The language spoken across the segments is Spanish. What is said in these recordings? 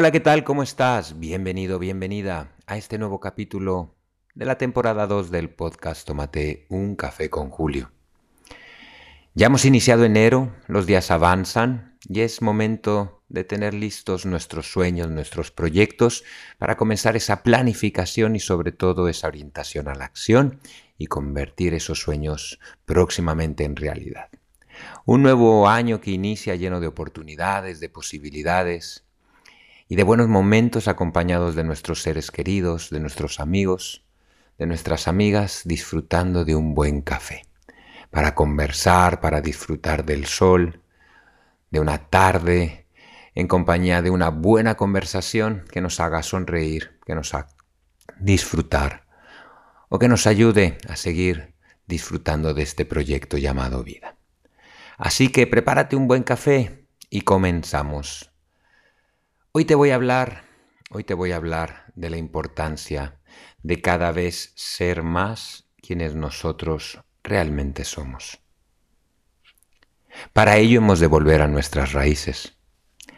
Hola, ¿qué tal? ¿Cómo estás? Bienvenido, bienvenida a este nuevo capítulo de la temporada 2 del podcast Tómate un café con Julio. Ya hemos iniciado enero, los días avanzan y es momento de tener listos nuestros sueños, nuestros proyectos para comenzar esa planificación y sobre todo esa orientación a la acción y convertir esos sueños próximamente en realidad. Un nuevo año que inicia lleno de oportunidades, de posibilidades, y de buenos momentos acompañados de nuestros seres queridos, de nuestros amigos, de nuestras amigas, disfrutando de un buen café, para conversar, para disfrutar del sol, de una tarde, en compañía de una buena conversación que nos haga sonreír, que nos haga disfrutar o que nos ayude a seguir disfrutando de este proyecto llamado vida. Así que prepárate un buen café y comenzamos. Hoy te voy a hablar, hoy te voy a hablar de la importancia de cada vez ser más quienes nosotros realmente somos. Para ello hemos de volver a nuestras raíces,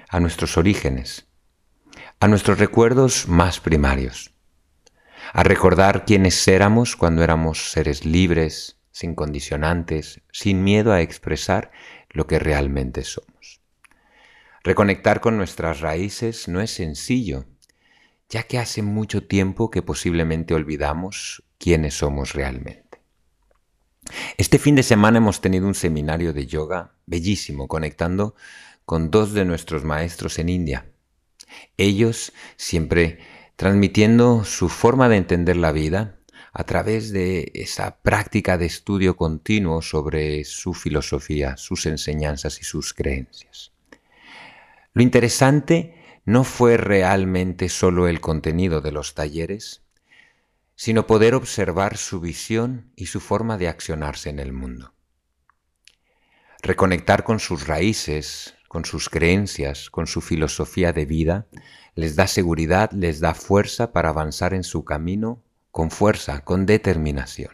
a nuestros orígenes, a nuestros recuerdos más primarios, a recordar quiénes éramos cuando éramos seres libres, sin condicionantes, sin miedo a expresar lo que realmente somos. Reconectar con nuestras raíces no es sencillo, ya que hace mucho tiempo que posiblemente olvidamos quiénes somos realmente. Este fin de semana hemos tenido un seminario de yoga bellísimo, conectando con dos de nuestros maestros en India. Ellos siempre transmitiendo su forma de entender la vida a través de esa práctica de estudio continuo sobre su filosofía, sus enseñanzas y sus creencias. Lo interesante no fue realmente solo el contenido de los talleres, sino poder observar su visión y su forma de accionarse en el mundo. Reconectar con sus raíces, con sus creencias, con su filosofía de vida, les da seguridad, les da fuerza para avanzar en su camino con fuerza, con determinación.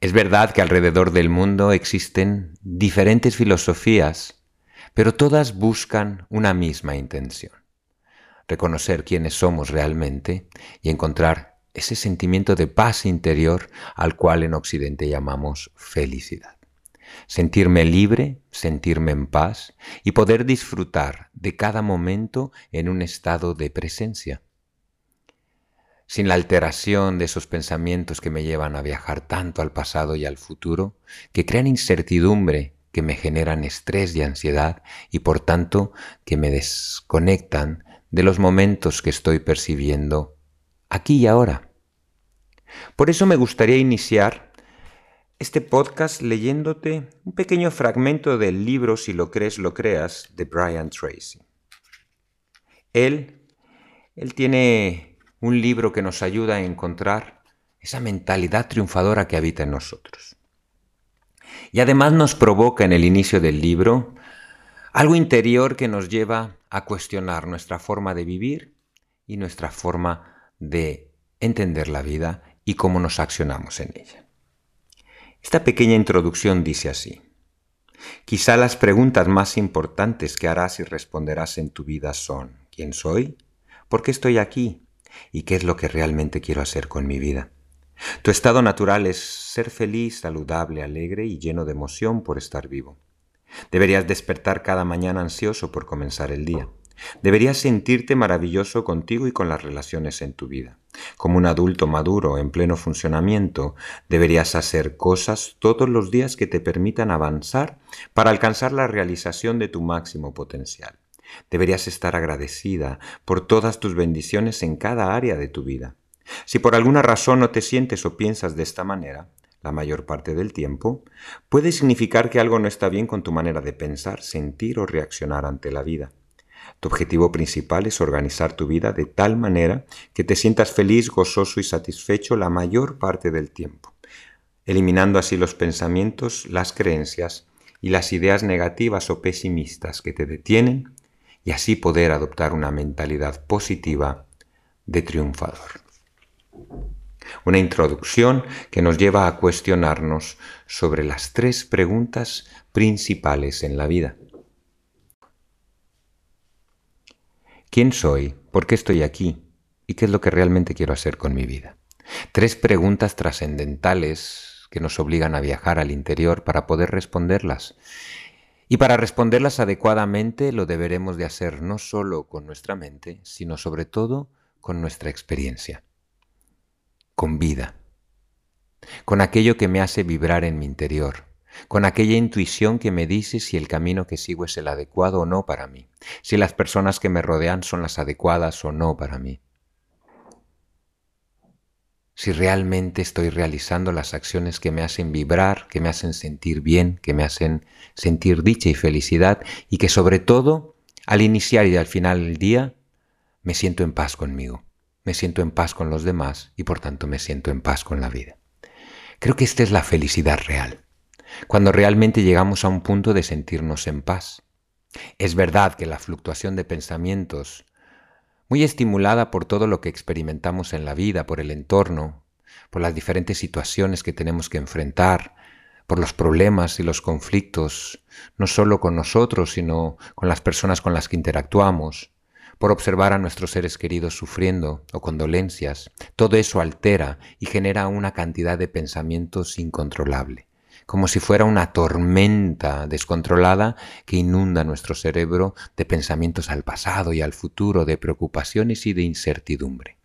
Es verdad que alrededor del mundo existen diferentes filosofías pero todas buscan una misma intención, reconocer quiénes somos realmente y encontrar ese sentimiento de paz interior al cual en Occidente llamamos felicidad. Sentirme libre, sentirme en paz y poder disfrutar de cada momento en un estado de presencia. Sin la alteración de esos pensamientos que me llevan a viajar tanto al pasado y al futuro, que crean incertidumbre que me generan estrés y ansiedad y por tanto que me desconectan de los momentos que estoy percibiendo aquí y ahora. Por eso me gustaría iniciar este podcast leyéndote un pequeño fragmento del libro Si lo crees, lo creas de Brian Tracy. Él, él tiene un libro que nos ayuda a encontrar esa mentalidad triunfadora que habita en nosotros. Y además nos provoca en el inicio del libro algo interior que nos lleva a cuestionar nuestra forma de vivir y nuestra forma de entender la vida y cómo nos accionamos en ella. Esta pequeña introducción dice así. Quizá las preguntas más importantes que harás y responderás en tu vida son ¿quién soy? ¿Por qué estoy aquí? ¿Y qué es lo que realmente quiero hacer con mi vida? Tu estado natural es ser feliz, saludable, alegre y lleno de emoción por estar vivo. Deberías despertar cada mañana ansioso por comenzar el día. Deberías sentirte maravilloso contigo y con las relaciones en tu vida. Como un adulto maduro en pleno funcionamiento, deberías hacer cosas todos los días que te permitan avanzar para alcanzar la realización de tu máximo potencial. Deberías estar agradecida por todas tus bendiciones en cada área de tu vida. Si por alguna razón no te sientes o piensas de esta manera, la mayor parte del tiempo, puede significar que algo no está bien con tu manera de pensar, sentir o reaccionar ante la vida. Tu objetivo principal es organizar tu vida de tal manera que te sientas feliz, gozoso y satisfecho la mayor parte del tiempo, eliminando así los pensamientos, las creencias y las ideas negativas o pesimistas que te detienen y así poder adoptar una mentalidad positiva de triunfador. Una introducción que nos lleva a cuestionarnos sobre las tres preguntas principales en la vida. ¿Quién soy? ¿Por qué estoy aquí? ¿Y qué es lo que realmente quiero hacer con mi vida? Tres preguntas trascendentales que nos obligan a viajar al interior para poder responderlas. Y para responderlas adecuadamente lo deberemos de hacer no solo con nuestra mente, sino sobre todo con nuestra experiencia, con vida, con aquello que me hace vibrar en mi interior, con aquella intuición que me dice si el camino que sigo es el adecuado o no para mí, si las personas que me rodean son las adecuadas o no para mí, si realmente estoy realizando las acciones que me hacen vibrar, que me hacen sentir bien, que me hacen sentir dicha y felicidad y que sobre todo al iniciar y al final del día me siento en paz conmigo, me siento en paz con los demás y por tanto me siento en paz con la vida. Creo que esta es la felicidad real cuando realmente llegamos a un punto de sentirnos en paz. Es verdad que la fluctuación de pensamientos, muy estimulada por todo lo que experimentamos en la vida, por el entorno, por las diferentes situaciones que tenemos que enfrentar, por los problemas y los conflictos, no solo con nosotros, sino con las personas con las que interactuamos, por observar a nuestros seres queridos sufriendo o con dolencias, todo eso altera y genera una cantidad de pensamientos incontrolable como si fuera una tormenta descontrolada que inunda nuestro cerebro de pensamientos al pasado y al futuro, de preocupaciones y de incertidumbre.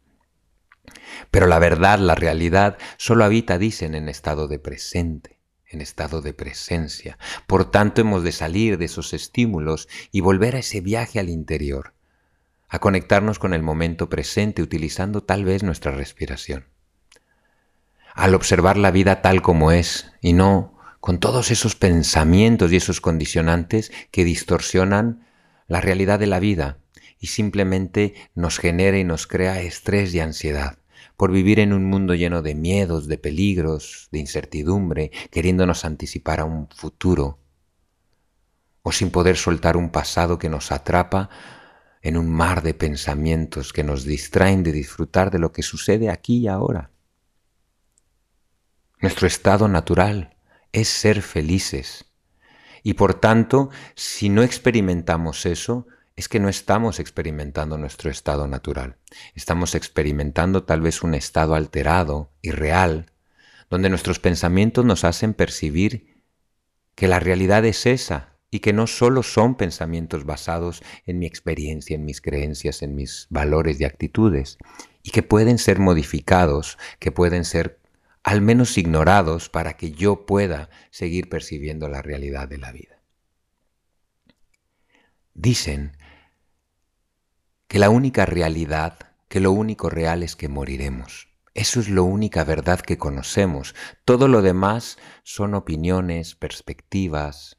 Pero la verdad, la realidad, solo habita, dicen, en estado de presente, en estado de presencia. Por tanto, hemos de salir de esos estímulos y volver a ese viaje al interior, a conectarnos con el momento presente utilizando tal vez nuestra respiración. Al observar la vida tal como es y no con todos esos pensamientos y esos condicionantes que distorsionan la realidad de la vida y simplemente nos genera y nos crea estrés y ansiedad por vivir en un mundo lleno de miedos, de peligros, de incertidumbre, queriéndonos anticipar a un futuro, o sin poder soltar un pasado que nos atrapa en un mar de pensamientos que nos distraen de disfrutar de lo que sucede aquí y ahora. Nuestro estado natural es ser felices. Y por tanto, si no experimentamos eso, es que no estamos experimentando nuestro estado natural. Estamos experimentando tal vez un estado alterado, irreal, donde nuestros pensamientos nos hacen percibir que la realidad es esa y que no solo son pensamientos basados en mi experiencia, en mis creencias, en mis valores y actitudes, y que pueden ser modificados, que pueden ser al menos ignorados para que yo pueda seguir percibiendo la realidad de la vida. Dicen que la única realidad, que lo único real es que moriremos. Eso es la única verdad que conocemos. Todo lo demás son opiniones, perspectivas,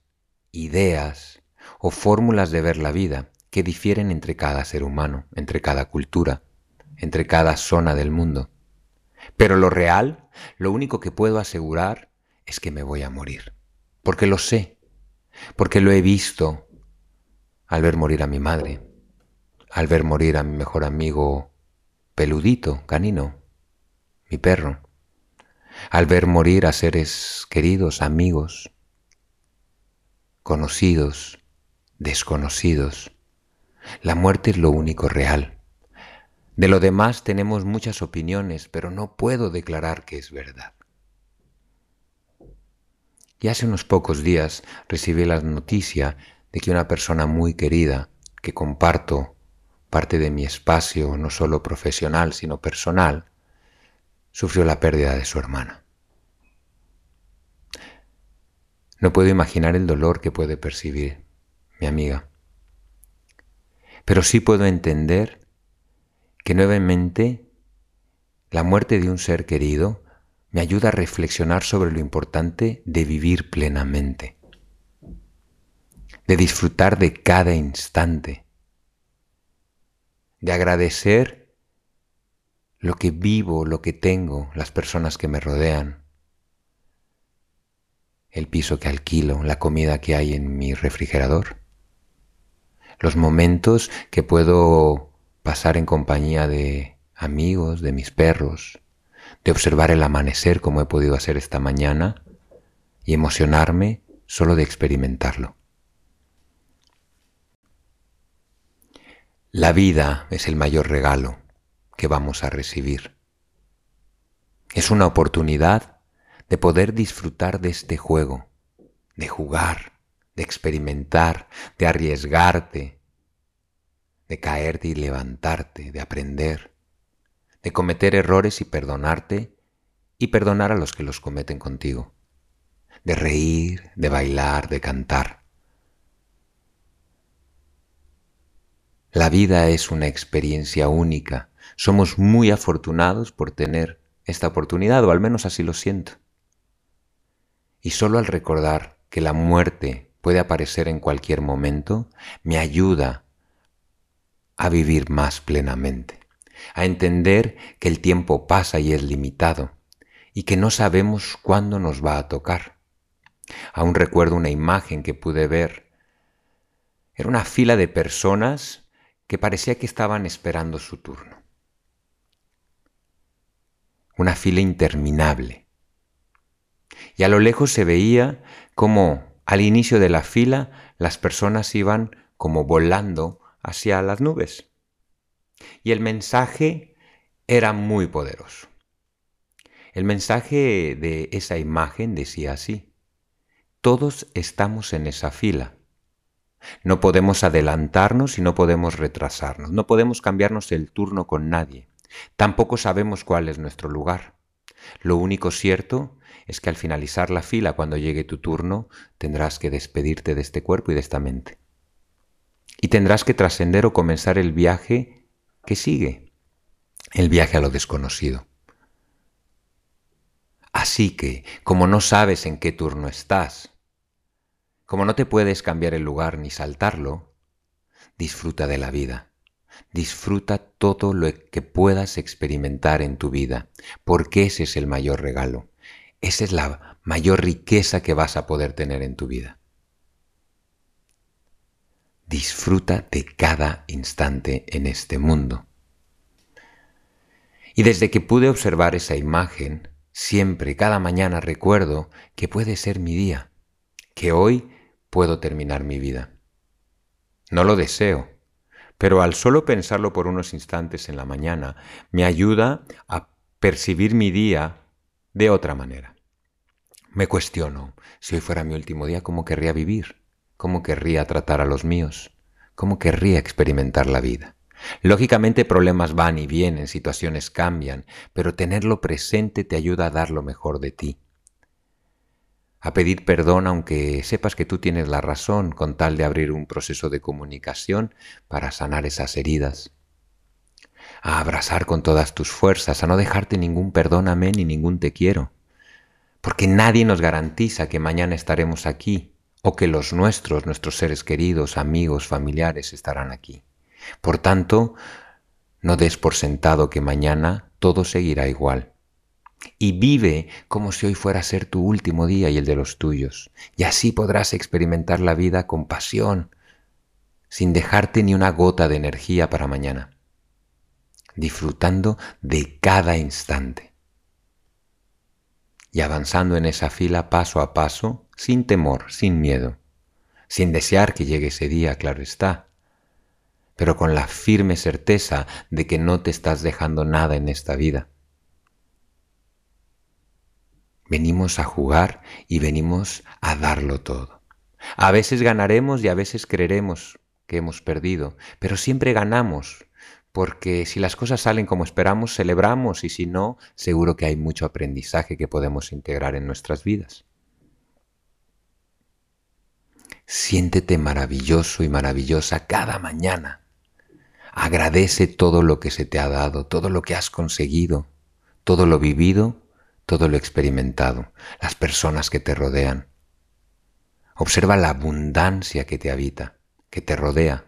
ideas o fórmulas de ver la vida que difieren entre cada ser humano, entre cada cultura, entre cada zona del mundo. Pero lo real, lo único que puedo asegurar es que me voy a morir. Porque lo sé, porque lo he visto al ver morir a mi madre, al ver morir a mi mejor amigo peludito, canino, mi perro, al ver morir a seres queridos, amigos, conocidos, desconocidos. La muerte es lo único real. De lo demás tenemos muchas opiniones, pero no puedo declarar que es verdad. Y hace unos pocos días recibí la noticia de que una persona muy querida, que comparto parte de mi espacio, no solo profesional, sino personal, sufrió la pérdida de su hermana. No puedo imaginar el dolor que puede percibir mi amiga, pero sí puedo entender que nuevamente la muerte de un ser querido me ayuda a reflexionar sobre lo importante de vivir plenamente, de disfrutar de cada instante, de agradecer lo que vivo, lo que tengo, las personas que me rodean, el piso que alquilo, la comida que hay en mi refrigerador, los momentos que puedo pasar en compañía de amigos, de mis perros, de observar el amanecer como he podido hacer esta mañana y emocionarme solo de experimentarlo. La vida es el mayor regalo que vamos a recibir. Es una oportunidad de poder disfrutar de este juego, de jugar, de experimentar, de arriesgarte, de caerte y levantarte, de aprender, de cometer errores y perdonarte y perdonar a los que los cometen contigo, de reír, de bailar, de cantar. La vida es una experiencia única. Somos muy afortunados por tener esta oportunidad, o al menos así lo siento. Y solo al recordar que la muerte puede aparecer en cualquier momento, me ayuda a vivir más plenamente, a entender que el tiempo pasa y es limitado, y que no sabemos cuándo nos va a tocar. Aún recuerdo una imagen que pude ver. Era una fila de personas que parecía que estaban esperando su turno. Una fila interminable. Y a lo lejos se veía como al inicio de la fila las personas iban como volando hacia las nubes. Y el mensaje era muy poderoso. El mensaje de esa imagen decía así, todos estamos en esa fila no podemos adelantarnos y no podemos retrasarnos. No podemos cambiarnos el turno con nadie. Tampoco sabemos cuál es nuestro lugar. Lo único cierto es que al finalizar la fila, cuando llegue tu turno, tendrás que despedirte de este cuerpo y de esta mente. Y tendrás que trascender o comenzar el viaje que sigue, el viaje a lo desconocido. Así que, como no sabes en qué turno estás, como no te puedes cambiar el lugar ni saltarlo, disfruta de la vida. Disfruta todo lo que puedas experimentar en tu vida, porque ese es el mayor regalo. Esa es la mayor riqueza que vas a poder tener en tu vida. Disfruta de cada instante en este mundo. Y desde que pude observar esa imagen, siempre, cada mañana recuerdo que puede ser mi día, que hoy puedo terminar mi vida. No lo deseo, pero al solo pensarlo por unos instantes en la mañana, me ayuda a percibir mi día de otra manera. Me cuestiono, si hoy fuera mi último día, ¿cómo querría vivir? ¿Cómo querría tratar a los míos? ¿Cómo querría experimentar la vida? Lógicamente problemas van y vienen, situaciones cambian, pero tenerlo presente te ayuda a dar lo mejor de ti a pedir perdón aunque sepas que tú tienes la razón con tal de abrir un proceso de comunicación para sanar esas heridas, a abrazar con todas tus fuerzas, a no dejarte ningún perdóname ni ningún te quiero, porque nadie nos garantiza que mañana estaremos aquí o que los nuestros, nuestros seres queridos, amigos, familiares estarán aquí. Por tanto, no des por sentado que mañana todo seguirá igual y vive como si hoy fuera a ser tu último día y el de los tuyos. Y así podrás experimentar la vida con pasión, sin dejarte ni una gota de energía para mañana, disfrutando de cada instante. Y avanzando en esa fila paso a paso, sin temor, sin miedo, sin desear que llegue ese día, claro está, pero con la firme certeza de que no te estás dejando nada en esta vida Venimos a jugar y venimos a darlo todo. A veces ganaremos y a veces creeremos que hemos perdido, pero siempre ganamos, porque si las cosas salen como esperamos, celebramos y si no, seguro que hay mucho aprendizaje que podemos integrar en nuestras vidas. Siéntete maravilloso y maravillosa cada mañana. Agradece todo lo que se te ha dado, todo lo que has conseguido, todo lo vivido todo lo experimentado, las personas que te rodean. Observa la abundancia que te habita, que te rodea,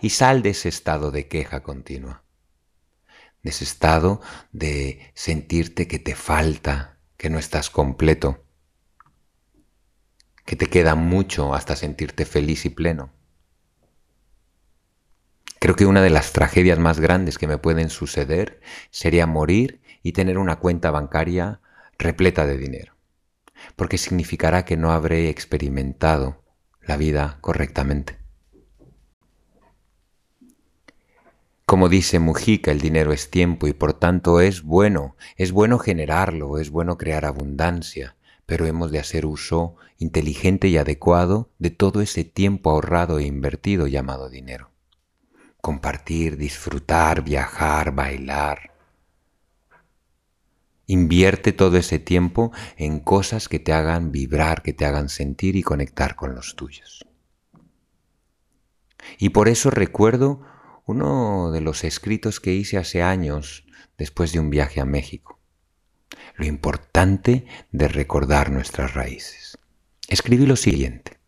y sal de ese estado de queja continua, de ese estado de sentirte que te falta, que no estás completo, que te queda mucho hasta sentirte feliz y pleno. Creo que una de las tragedias más grandes que me pueden suceder sería morir y tener una cuenta bancaria repleta de dinero, porque significará que no habré experimentado la vida correctamente. Como dice Mujica, el dinero es tiempo y por tanto es bueno, es bueno generarlo, es bueno crear abundancia, pero hemos de hacer uso inteligente y adecuado de todo ese tiempo ahorrado e invertido llamado dinero. Compartir, disfrutar, viajar, bailar. Invierte todo ese tiempo en cosas que te hagan vibrar, que te hagan sentir y conectar con los tuyos. Y por eso recuerdo uno de los escritos que hice hace años después de un viaje a México. Lo importante de recordar nuestras raíces. Escribí lo siguiente.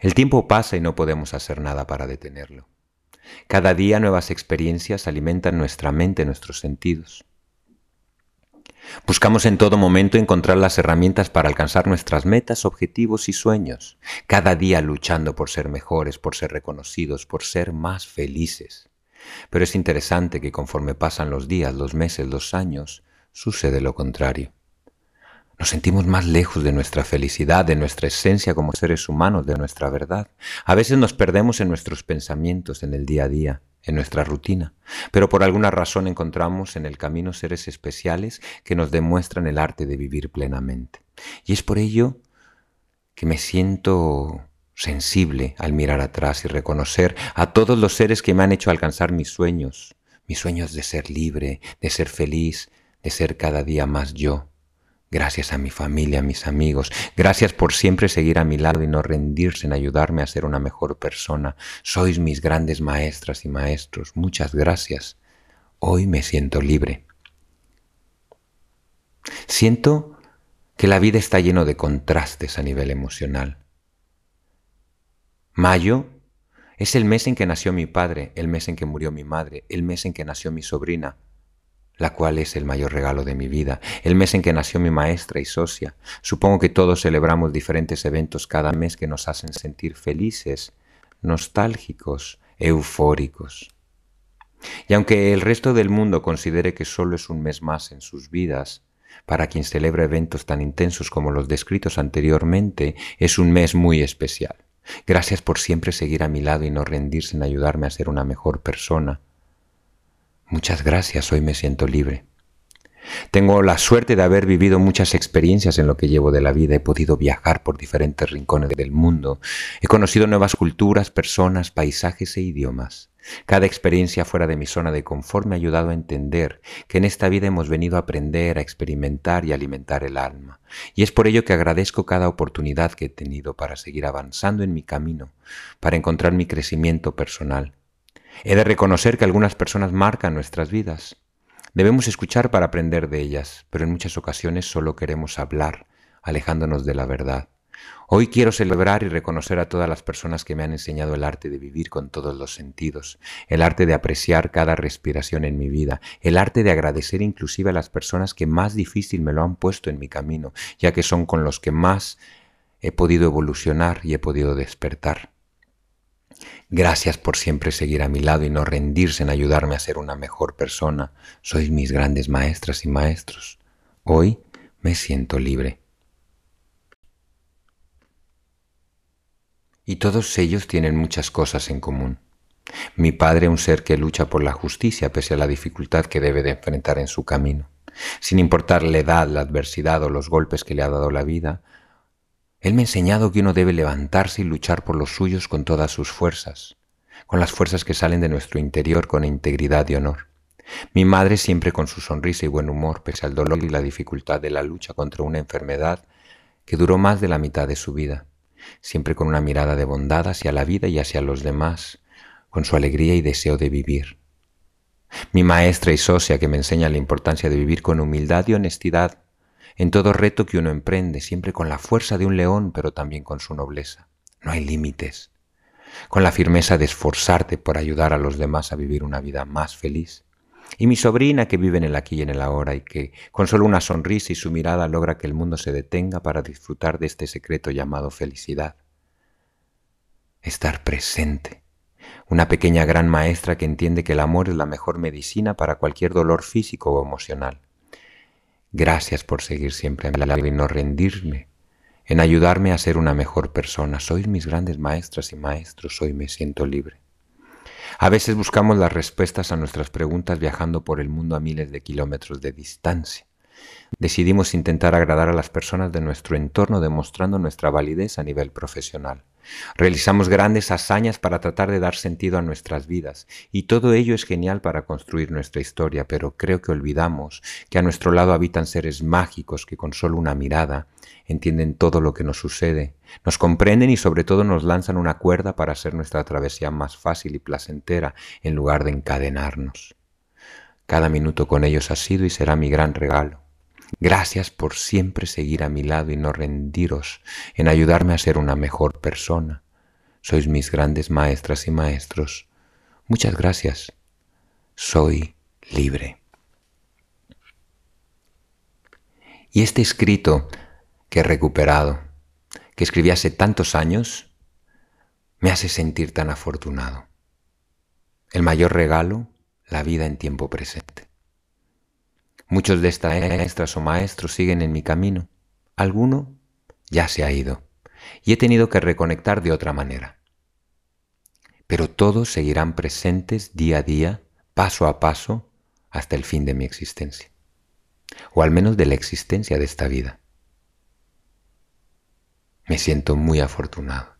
El tiempo pasa y no podemos hacer nada para detenerlo. Cada día nuevas experiencias alimentan nuestra mente, nuestros sentidos. Buscamos en todo momento encontrar las herramientas para alcanzar nuestras metas, objetivos y sueños, cada día luchando por ser mejores, por ser reconocidos, por ser más felices. Pero es interesante que conforme pasan los días, los meses, los años, sucede lo contrario. Nos sentimos más lejos de nuestra felicidad, de nuestra esencia como seres humanos, de nuestra verdad. A veces nos perdemos en nuestros pensamientos, en el día a día en nuestra rutina, pero por alguna razón encontramos en el camino seres especiales que nos demuestran el arte de vivir plenamente. Y es por ello que me siento sensible al mirar atrás y reconocer a todos los seres que me han hecho alcanzar mis sueños, mis sueños de ser libre, de ser feliz, de ser cada día más yo. Gracias a mi familia, a mis amigos. Gracias por siempre seguir a mi lado y no rendirse en ayudarme a ser una mejor persona. Sois mis grandes maestras y maestros. Muchas gracias. Hoy me siento libre. Siento que la vida está lleno de contrastes a nivel emocional. Mayo es el mes en que nació mi padre, el mes en que murió mi madre, el mes en que nació mi sobrina, la cual es el mayor regalo de mi vida, el mes en que nació mi maestra y socia. Supongo que todos celebramos diferentes eventos cada mes que nos hacen sentir felices, nostálgicos, eufóricos. Y aunque el resto del mundo considere que solo es un mes más en sus vidas, para quien celebra eventos tan intensos como los descritos anteriormente, es un mes muy especial. Gracias por siempre seguir a mi lado y no rendirse en ayudarme a ser una mejor persona, Muchas gracias, hoy me siento libre. Tengo la suerte de haber vivido muchas experiencias en lo que llevo de la vida. He podido viajar por diferentes rincones del mundo. He conocido nuevas culturas, personas, paisajes e idiomas. Cada experiencia fuera de mi zona de confort me ha ayudado a entender que en esta vida hemos venido a aprender, a experimentar y alimentar el alma. Y es por ello que agradezco cada oportunidad que he tenido para seguir avanzando en mi camino, para encontrar mi crecimiento personal He de reconocer que algunas personas marcan nuestras vidas. Debemos escuchar para aprender de ellas, pero en muchas ocasiones solo queremos hablar, alejándonos de la verdad. Hoy quiero celebrar y reconocer a todas las personas que me han enseñado el arte de vivir con todos los sentidos, el arte de apreciar cada respiración en mi vida, el arte de agradecer inclusive a las personas que más difícil me lo han puesto en mi camino, ya que son con los que más he podido evolucionar y he podido despertar. Gracias por siempre seguir a mi lado y no rendirse en ayudarme a ser una mejor persona. Sois mis grandes maestras y maestros. Hoy me siento libre. Y todos ellos tienen muchas cosas en común. Mi padre, un ser que lucha por la justicia pese a la dificultad que debe de enfrentar en su camino. Sin importar la edad, la adversidad o los golpes que le ha dado la vida, él me ha enseñado que uno debe levantarse y luchar por los suyos con todas sus fuerzas, con las fuerzas que salen de nuestro interior con integridad y honor. Mi madre siempre con su sonrisa y buen humor, pese al dolor y la dificultad de la lucha contra una enfermedad que duró más de la mitad de su vida, siempre con una mirada de bondad hacia la vida y hacia los demás, con su alegría y deseo de vivir. Mi maestra y socia que me enseña la importancia de vivir con humildad y honestidad, en todo reto que uno emprende, siempre con la fuerza de un león, pero también con su nobleza. No hay límites. Con la firmeza de esforzarte por ayudar a los demás a vivir una vida más feliz. Y mi sobrina que vive en el aquí y en el ahora y que con solo una sonrisa y su mirada logra que el mundo se detenga para disfrutar de este secreto llamado felicidad. Estar presente. Una pequeña gran maestra que entiende que el amor es la mejor medicina para cualquier dolor físico o emocional. Gracias por seguir siempre a mi lado y no rendirme, en ayudarme a ser una mejor persona. Sois mis grandes maestras y maestros, hoy me siento libre. A veces buscamos las respuestas a nuestras preguntas viajando por el mundo a miles de kilómetros de distancia. Decidimos intentar agradar a las personas de nuestro entorno demostrando nuestra validez a nivel profesional. Realizamos grandes hazañas para tratar de dar sentido a nuestras vidas y todo ello es genial para construir nuestra historia, pero creo que olvidamos que a nuestro lado habitan seres mágicos que con solo una mirada entienden todo lo que nos sucede, nos comprenden y sobre todo nos lanzan una cuerda para hacer nuestra travesía más fácil y placentera en lugar de encadenarnos. Cada minuto con ellos ha sido y será mi gran regalo. Gracias por siempre seguir a mi lado y no rendiros en ayudarme a ser una mejor persona. Sois mis grandes maestras y maestros. Muchas gracias. Soy libre. Y este escrito que he recuperado, que escribí hace tantos años, me hace sentir tan afortunado. El mayor regalo, la vida en tiempo presente. Muchos de estas maestras o maestros siguen en mi camino. Alguno ya se ha ido y he tenido que reconectar de otra manera. Pero todos seguirán presentes día a día, paso a paso, hasta el fin de mi existencia. O al menos de la existencia de esta vida. Me siento muy afortunado.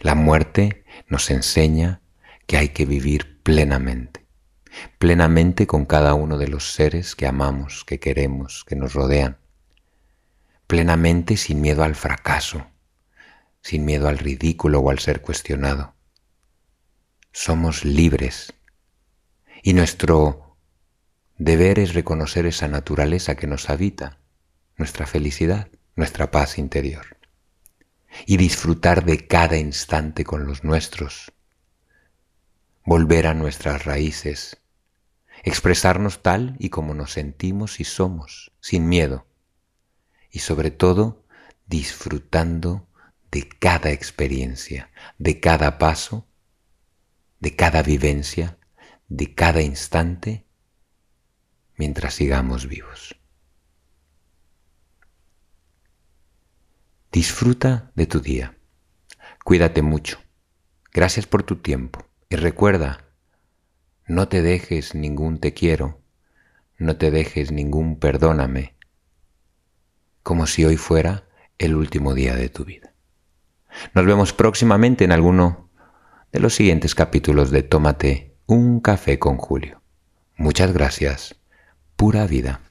La muerte nos enseña que hay que vivir plenamente plenamente con cada uno de los seres que amamos, que queremos, que nos rodean, plenamente sin miedo al fracaso, sin miedo al ridículo o al ser cuestionado. Somos libres. Y nuestro deber es reconocer esa naturaleza que nos habita, nuestra felicidad, nuestra paz interior, y disfrutar de cada instante con los nuestros, volver a nuestras raíces, expresarnos tal y como nos sentimos y somos, sin miedo, y sobre todo disfrutando de cada experiencia, de cada paso, de cada vivencia, de cada instante, mientras sigamos vivos. Disfruta de tu día. Cuídate mucho. Gracias por tu tiempo. Y recuerda, no te dejes ningún te quiero, no te dejes ningún perdóname, como si hoy fuera el último día de tu vida. Nos vemos próximamente en alguno de los siguientes capítulos de Tómate un café con Julio. Muchas gracias. Pura vida.